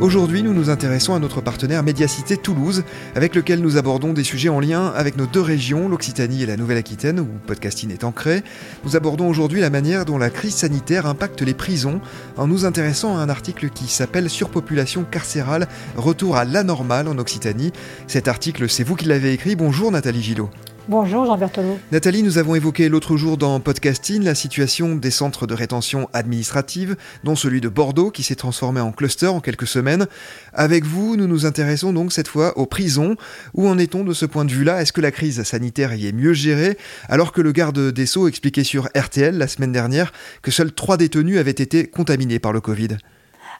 Aujourd'hui, nous nous intéressons à notre partenaire Médiacité Toulouse, avec lequel nous abordons des sujets en lien avec nos deux régions, l'Occitanie et la Nouvelle-Aquitaine, où podcasting est ancré. Nous abordons aujourd'hui la manière dont la crise sanitaire impacte les prisons, en nous intéressant à un article qui s'appelle Surpopulation carcérale, retour à l'anormal en Occitanie. Cet article, c'est vous qui l'avez écrit. Bonjour Nathalie Gillot. Bonjour Jean Berthelot. Nathalie, nous avons évoqué l'autre jour dans Podcasting la situation des centres de rétention administrative, dont celui de Bordeaux qui s'est transformé en cluster en quelques semaines. Avec vous, nous nous intéressons donc cette fois aux prisons. Où en est-on de ce point de vue-là? Est-ce que la crise sanitaire y est mieux gérée? Alors que le garde des Sceaux expliquait sur RTL la semaine dernière que seuls trois détenus avaient été contaminés par le Covid.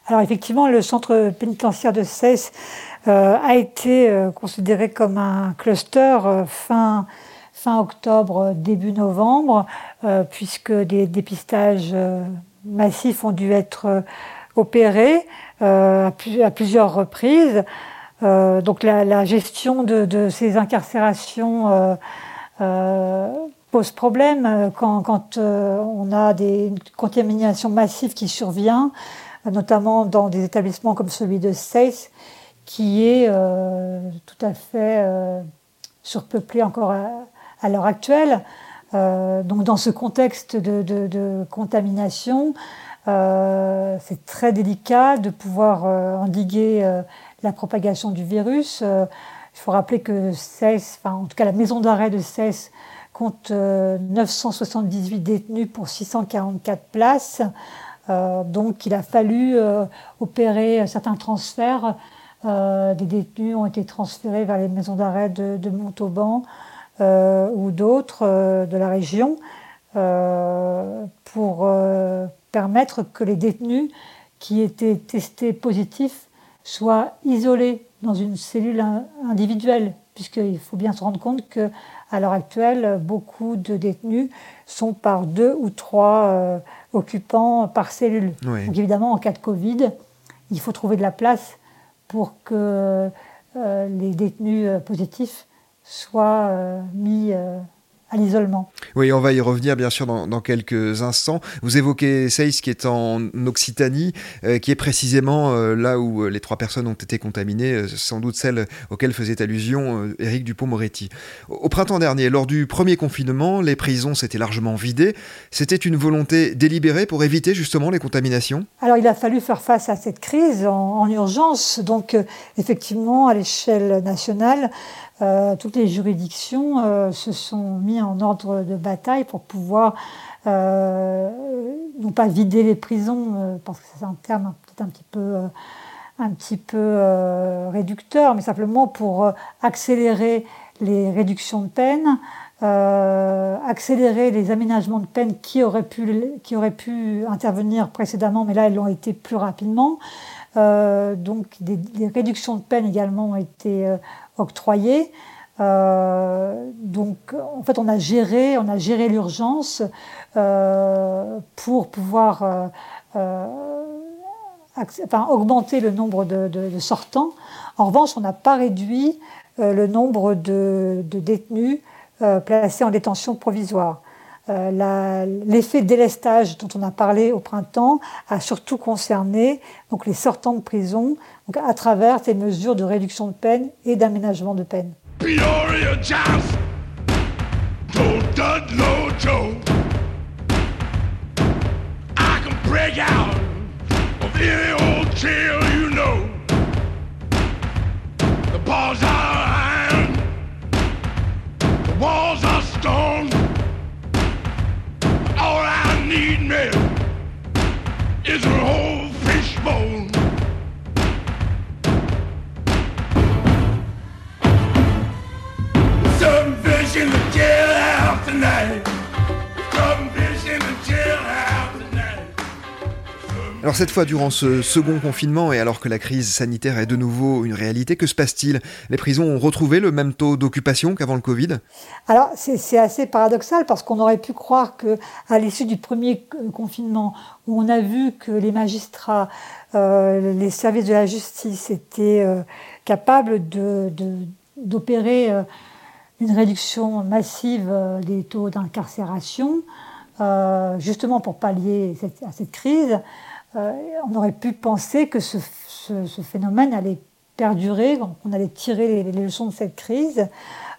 Alors effectivement, le centre pénitentiaire de Cesse a été euh, considéré comme un cluster euh, fin, fin octobre, début novembre, puisque des dépistages massifs ont dû être opérés à, plusieurs reprises. donc la, gestion de, ces incarcérations pose problème quand, quand on a des contaminations massives qui surviennent, notamment dans des établissements comme celui de Seyss, qui est euh, tout à fait euh, surpeuplé encore à, l'heure actuelle. Euh, donc dans ce contexte de, contamination, c'est très délicat de pouvoir endiguer la propagation du virus. il faut rappeler que CES, enfin en tout cas la maison d'arrêt de CES compte 978 détenus pour 644 places. donc il a fallu opérer certains transferts euh, des détenus ont été transférés vers les maisons d'arrêt de, Montauban euh, ou d'autres euh, de la région pour permettre que les détenus qui étaient testés positifs soient isolés dans une cellule individuelle, puisqu'il faut bien se rendre compte que à l'heure actuelle, beaucoup de détenus sont par deux ou trois occupants par cellule. Donc évidemment, en cas de Covid, il faut trouver de la place pour que euh, les détenus euh, positifs soient euh, mis à l'isolement. Oui, on va y revenir bien sûr dans, quelques instants. Vous évoquez Seyss qui est en Occitanie, qui est précisément là où les trois personnes ont été contaminées, sans doute celle auxquelles faisait allusion Éric Dupont-Moretti. Au printemps dernier, lors du premier confinement, les prisons s'étaient largement vidées. C'était une volonté délibérée pour éviter justement les contaminations? Alors il a fallu faire face à cette crise en, urgence. Donc effectivement, à l'échelle nationale, euh, toutes les juridictions euh, se sont mis en ordre de bataille pour pouvoir euh, non pas vider les prisons, parce que c'est un terme peut-être un petit peu, un petit peu réducteur, mais simplement pour accélérer les réductions de peine, accélérer les aménagements de peine qui auraient pu, qui auraient pu intervenir précédemment, mais là elles l'ont été plus rapidement. Donc des, réductions de peine également ont été octroyés. Euh, donc, en fait, on a géré, on a géré l'urgence euh, pour pouvoir euh, augmenter le nombre de, sortants. En revanche, on n'a pas réduit le nombre de, détenus placés en détention provisoire. L'effet délestage dont on a parlé au printemps a surtout concerné donc les sortants de prison donc à travers ces mesures de réduction de peine et d'aménagement de peine. Ludlow is whole. Alors cette fois, durant ce second confinement, et alors que la crise sanitaire est de nouveau une réalité, que se passe-t-il? Les prisons ont retrouvé le même taux d'occupation qu'avant le Covid? Alors c'est assez paradoxal parce qu'on aurait pu croire que à l'issue du premier confinement, où on a vu que les magistrats, euh, les services de la justice étaient euh, capables d'opérer euh, une réduction massive des taux d'incarcération, justement pour pallier à cette crise. Euh, on aurait pu penser que ce, phénomène allait perdurer, qu'on allait tirer les, leçons de cette crise.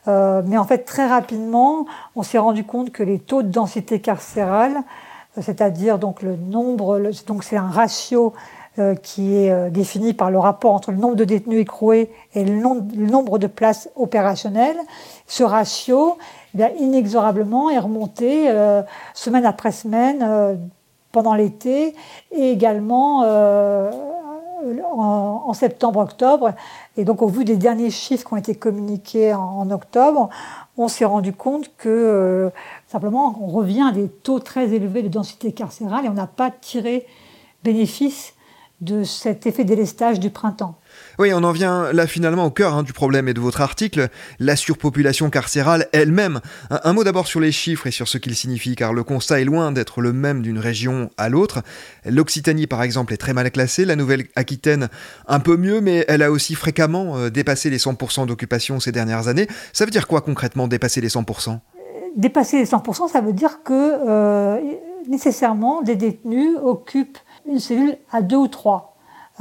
Euh, mais en fait, très rapidement, on s'est rendu compte que les taux de densité carcérale, euh, c'est-à-dire donc le nombre, donc c'est un ratio qui est défini par le rapport entre le nombre de détenus écroués et le, nombre de places opérationnelles. Ce ratio, eh inexorablement, est remonté semaine après semaine pendant l'été et également euh, en, septembre-octobre. Et donc au vu des derniers chiffres qui ont été communiqués en, octobre, on s'est rendu compte que euh, simplement on revient à des taux très élevés de densité carcérale et on n'a pas tiré bénéfice de cet effet délestage du printemps. Oui, on en vient là finalement au cœur hein, du problème et de votre article, la surpopulation carcérale elle-même. Un, mot d'abord sur les chiffres et sur ce qu'ils signifient, car le constat est loin d'être le même d'une région à l'autre. L'Occitanie, par exemple, est très mal classée, la Nouvelle-Aquitaine un peu mieux, mais elle a aussi fréquemment euh, dépassé les 100% d'occupation ces dernières années. Ça veut dire quoi concrètement, dépasser les 100% Dépasser les 100%, ça veut dire que euh, nécessairement des détenus occupent une cellule à deux ou trois.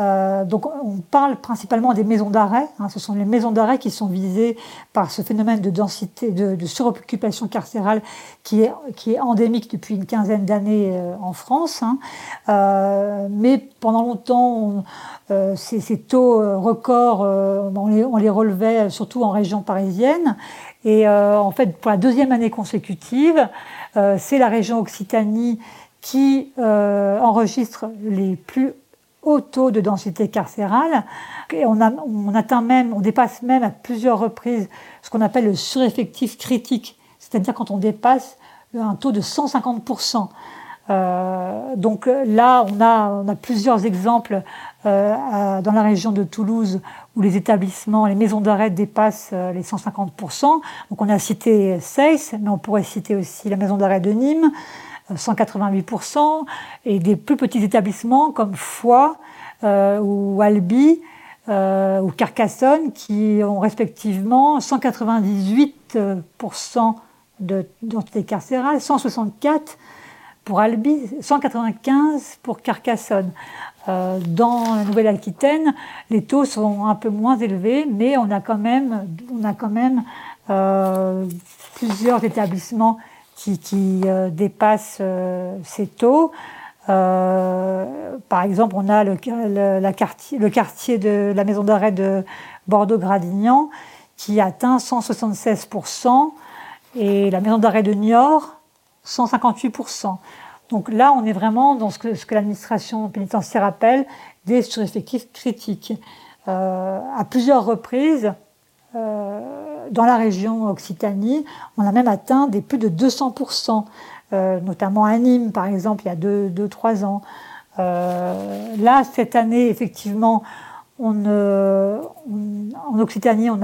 Euh, donc on parle principalement des maisons d'arrêt. Hein. ce sont les maisons d'arrêt qui sont visées par ce phénomène de densité, de, suroccupation carcérale qui est, qui est endémique depuis une quinzaine d'années euh, en France. Hein. Euh, mais pendant longtemps, ces, taux records, on les, on, les, relevait surtout en région parisienne. Et en fait, pour la deuxième année consécutive, c'est la région Occitanie qui enregistre les plus haut taux de densité carcérale. Et on, atteint même, on dépasse même à plusieurs reprises ce qu'on appelle le sureffectif critique, c'est-à-dire quand on dépasse un taux de 150%. Euh, donc là, on a, on a plusieurs exemples euh, dans la région de Toulouse où les établissements, les maisons d'arrêt dépassent euh, les 150%. Donc on a cité Seyss, mais on pourrait citer aussi la maison d'arrêt de Nîmes, 188%, et des plus petits établissements comme Foix euh, ou Albi euh, ou Carcassonne qui ont respectivement 198% de d'identité carcérale, 164 pour Albi, 195 pour Carcassonne. Euh, dans la Nouvelle-Aquitaine, les taux sont un peu moins élevés, mais on a quand même plusieurs établissements qui, euh, dépassent euh, ces taux. Euh, par exemple, on a le, la quartier, le quartier de la maison d'arrêt de Bordeaux-Gradignan qui atteint 176% et la maison d'arrêt de Niort 158%. Donc là, on est vraiment dans ce que, ce que l'administration pénitentiaire appelle des sureffectifs critiques. à plusieurs reprises, dans la région Occitanie, on a même atteint des plus de 200%, euh, notamment à Nîmes, par exemple, il y a 2-3 ans. Euh, là, cette année, effectivement, en Occitanie, on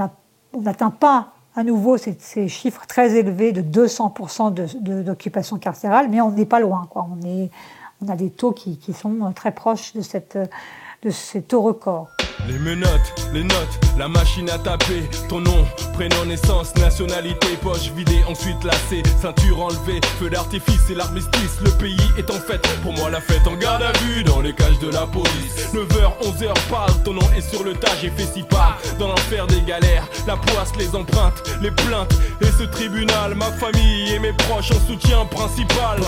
n'atteint pas à nouveau ces, chiffres très élevés de 200% d'occupation carcérale, mais on n'est pas loin. On, a des taux qui, sont très proches de ces taux records. Les menottes, les notes, la machine à taper, ton nom, prénom, naissance, nationalité, poche vidée, ensuite lacée, ceinture enlevée, feu d'artifice et l'armistice, le pays est en fête, pour moi la fête en garde à vue, dans les cages de la police. 9h, 11h, parle, ton nom est sur le tas, j'ai fait si pas, dans l'enfer des galères, la poisse, les empreintes, les plaintes, et ce tribunal, ma famille et mes proches en soutien principal.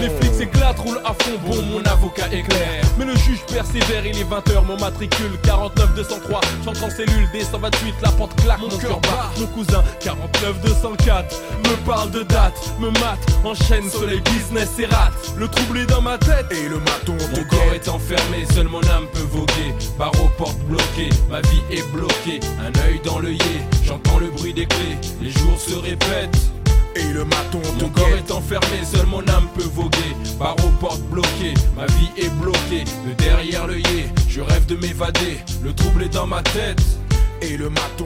Les flics s'éclatent, roulent à fond, bon, mon avocat est clair. Mais le juge persévère, il est 20h, mon matricule 49 203. J'entre en cellule, d 128, la porte claque, mon, cœur bat. Mon cousin 49 204 me parle de date, me mate, enchaîne soleil business et rate. Le trouble est dans ma tête et le maton Mon corps est enfermé, seul mon âme peut voguer. Barreau porte bloquée, ma vie est bloquée. Un œil dans l'œillet, j'entends le bruit des clés. Les jours se répètent et le maton Mon corps est enfermé, seul mon âme peut voguer. Barreau porte bloquée, ma vie est bloquée. De derrière l'œillet, je rêve de m'évader. Le trouble est dans ma tête. Et le maton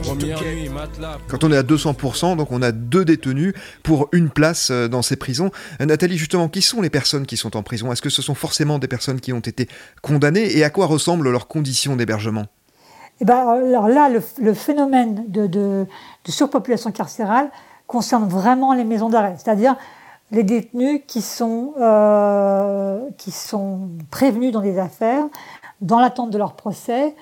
Quand on est à 200%, donc on a deux détenus pour une place euh, dans ces prisons. Euh, Nathalie, justement, qui sont les personnes qui sont en prison? Est-ce que ce sont forcément des personnes qui ont été condamnées? Et à quoi ressemblent leurs conditions d'hébergement? Eh ben, alors là, le, phénomène de, de, surpopulation carcérale concerne vraiment les maisons d'arrêt, c'est-à-dire les détenus qui sont, euh, qui sont prévenus dans des affaires, dans l'attente de leur procès,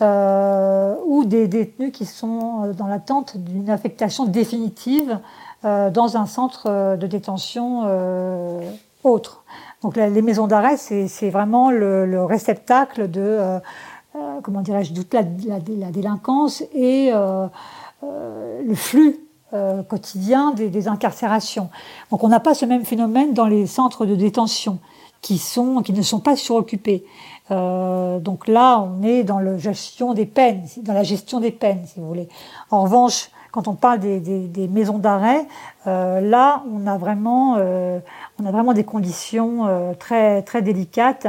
euh, ou des détenus qui sont dans l'attente d'une affectation définitive euh, dans un centre de détention euh, autre. Donc les maisons d'arrêt, c'est vraiment le, le, réceptacle de, euh, comment dirais-je, de la, délinquance et le flux euh, quotidien des, incarcérations. Donc on n'a pas ce même phénomène dans les centres de détention qui, sont, qui ne sont pas suroccupés. Euh, donc là, on est dans la gestion des peines, dans la gestion des peines, si vous voulez. En revanche, quand on parle des, maisons d'arrêt, euh, là, on a vraiment, on a vraiment des conditions très très délicates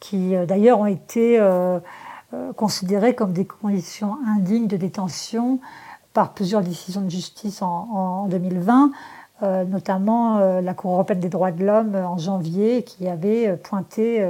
qui, d'ailleurs, ont été considérées comme des conditions indignes de détention par plusieurs décisions de justice en, 2020, euh, notamment euh, la Cour européenne des droits de l'homme en janvier qui avait euh, pointé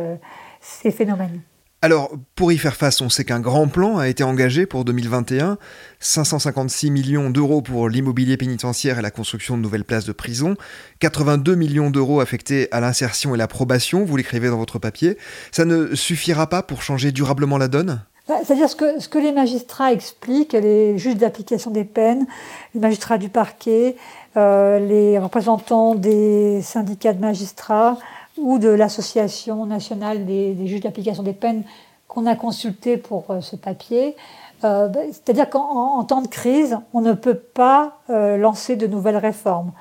ces phénomènes. Alors, pour y faire face, on sait qu'un grand plan a été engagé pour 2021, 556 millions d'euros pour l'immobilier pénitentiaire et la construction de nouvelles places de prison, 82 millions d'euros affectés à l'insertion et la probation, vous l'écrivez dans votre papier. Ça ne suffira pas pour changer durablement la donne? C'est-à-dire ce que, ce que les magistrats expliquent, les juges d'application des peines, les magistrats du parquet, euh, les représentants des syndicats de magistrats ou de l'Association nationale des, juges d'application des peines qu'on a consulté pour euh, ce papier. Euh, bah, c'est-à-dire qu'en temps de crise, on ne peut pas lancer de nouvelles réformes.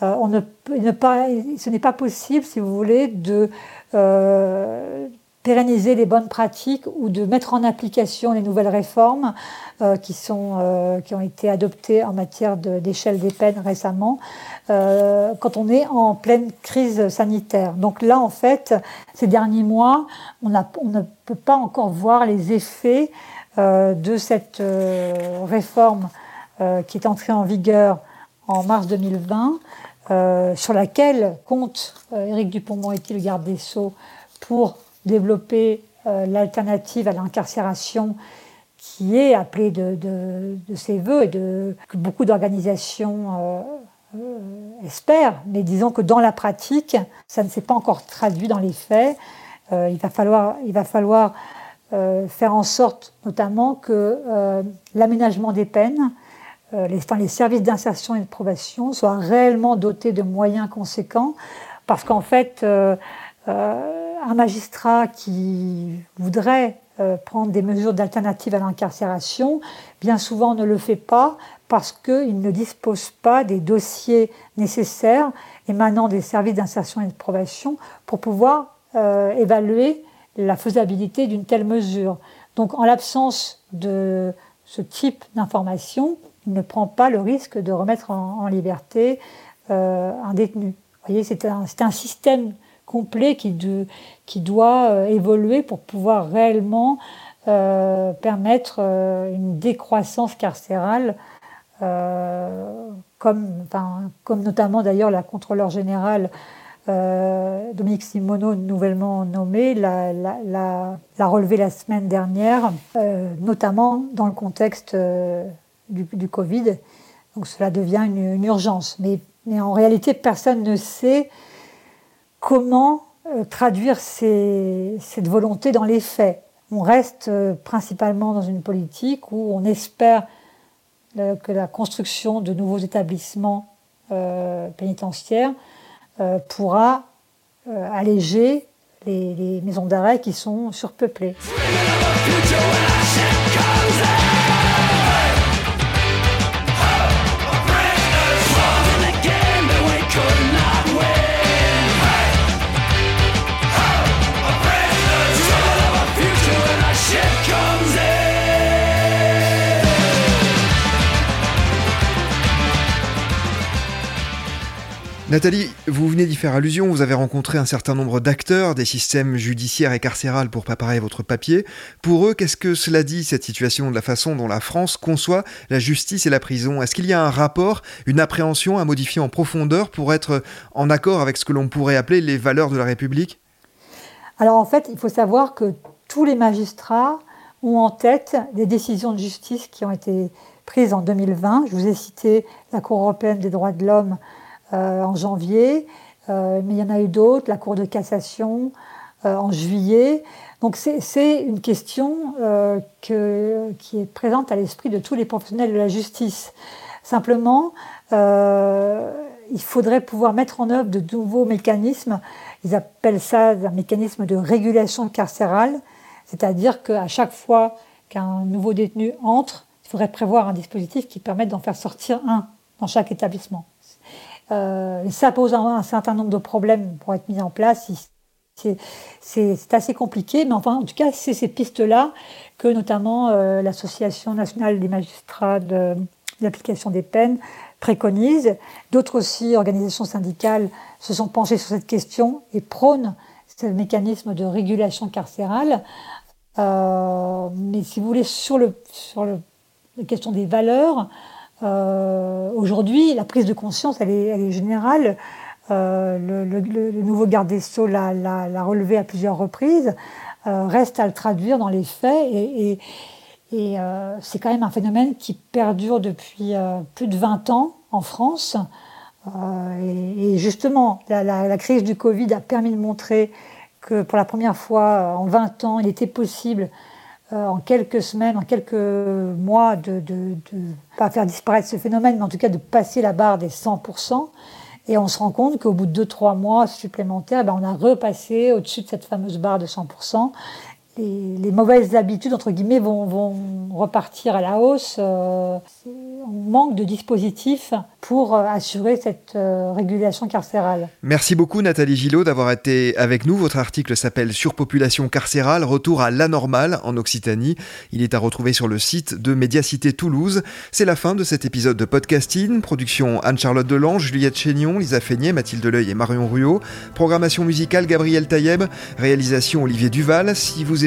on ne, ne pas, ce n'est pas possible, si vous voulez, de pérenniser les bonnes pratiques ou de mettre en application les nouvelles réformes euh, qui, sont, euh, qui ont été adoptées en matière d'échelle des peines récemment, euh, quand on est en pleine crise sanitaire. Donc là, en fait, ces derniers mois, on, a, on ne peut pas encore voir les effets de cette réforme qui est entrée en vigueur en mars 2020, sur laquelle compte Éric Dupont-Moretti, le garde des Sceaux, pour développer euh, l'alternative à l'incarcération qui est appelée de, ses voeux et de, que beaucoup d'organisations euh, euh, espèrent. Mais disons que dans la pratique, ça ne s'est pas encore traduit dans les faits. il va falloir, il va falloir faire en sorte notamment que l'aménagement des peines, les services d'insertion et de probation soient réellement dotés de moyens conséquents, parce qu'en fait, un magistrat qui voudrait euh, prendre des mesures d'alternative à l'incarcération, bien souvent ne le fait pas parce qu'il ne dispose pas des dossiers nécessaires émanant des services d'insertion et de probation pour pouvoir euh, évaluer la faisabilité d'une telle mesure. Donc en l'absence de ce type d'information, il ne prend pas le risque de remettre en, liberté euh, un détenu. Vous voyez, c'est un, un système complet qui, doit euh, évoluer pour pouvoir réellement euh, permettre euh, une décroissance carcérale, comme, notamment d'ailleurs la contrôleur générale Dominique Simoneau, nouvellement nommé, l'a, la, relevé la semaine dernière, notamment dans le contexte du, Covid. Donc cela devient une, urgence. Mais, en réalité, personne ne sait comment euh, traduire cette volonté dans les faits. On reste euh, principalement dans une politique où on espère euh, que la construction de nouveaux établissements pénitentiaires pourra alléger les maisons d'arrêt qui sont surpeuplées. Nathalie, vous venez d'y faire allusion, vous avez rencontré un certain nombre d'acteurs des systèmes judiciaires et carcérales pour préparer votre papier. Pour eux, qu'est-ce que cela dit, cette situation, de la façon dont la France conçoit la justice et la prison? Est-ce qu'il y a un rapport, une appréhension à modifier en profondeur pour être en accord avec ce que l'on pourrait appeler les valeurs de la République? Alors en fait, il faut savoir que tous les magistrats ont en tête des décisions de justice qui ont été prises en 2020. Je vous ai cité la Cour européenne des droits de l'homme en janvier, euh, mais il y en a eu d'autres, la Cour de cassation euh, en juillet. Donc c'est une question qui est présente à l'esprit de tous les professionnels de la justice. Simplement, il faudrait pouvoir mettre en œuvre de nouveaux mécanismes. Ils appellent ça un mécanisme de régulation carcérale, c'est-à-dire qu'à chaque fois qu'un nouveau détenu entre, il faudrait prévoir un dispositif qui permette d'en faire sortir un dans chaque établissement. Euh, ça pose un, certain nombre de problèmes pour être mis en place. C'est assez compliqué, mais enfin, en tout cas, c'est ces pistes-là que notamment euh, l'Association nationale des magistrats de, l'application des peines préconise. D'autres aussi, organisations syndicales, se sont penchées sur cette question et prônent ce mécanisme de régulation carcérale. Euh, mais si vous voulez, sur, le, sur la question des valeurs, aujourd'hui, la prise de conscience, elle est, elle est générale. Euh, le, nouveau garde des Sceaux l'a relevé à plusieurs reprises. Euh, reste à le traduire dans les faits et, et, c'est quand même un phénomène qui perdure depuis plus de 20 ans en France. Et, justement, la, la, crise du Covid a permis de montrer que pour la première fois en 20 ans, il était possible euh, en quelques semaines, en quelques mois, de ne pas faire disparaître ce phénomène, mais en tout cas de passer la barre des 100%. Et on se rend compte qu'au bout de 2-3 mois supplémentaires, ben on a repassé au-dessus de cette fameuse barre de 100% les, mauvaises habitudes, entre guillemets, vont, repartir à la hausse. Euh, on manque de dispositifs pour euh, assurer cette euh, régulation carcérale. Merci beaucoup Nathalie Gillot d'avoir été avec nous. Votre article s'appelle Surpopulation carcérale, retour à la normale en Occitanie. Il est à retrouver sur le site de Médiacité Toulouse. C'est la fin de cet épisode de podcasting. Production Anne-Charlotte Delange, Juliette Chénion, Lisa Feignet, Mathilde Leuil et Marion Ruot. Programmation musicale Gabriel Taïeb. Réalisation Olivier Duval. Si vous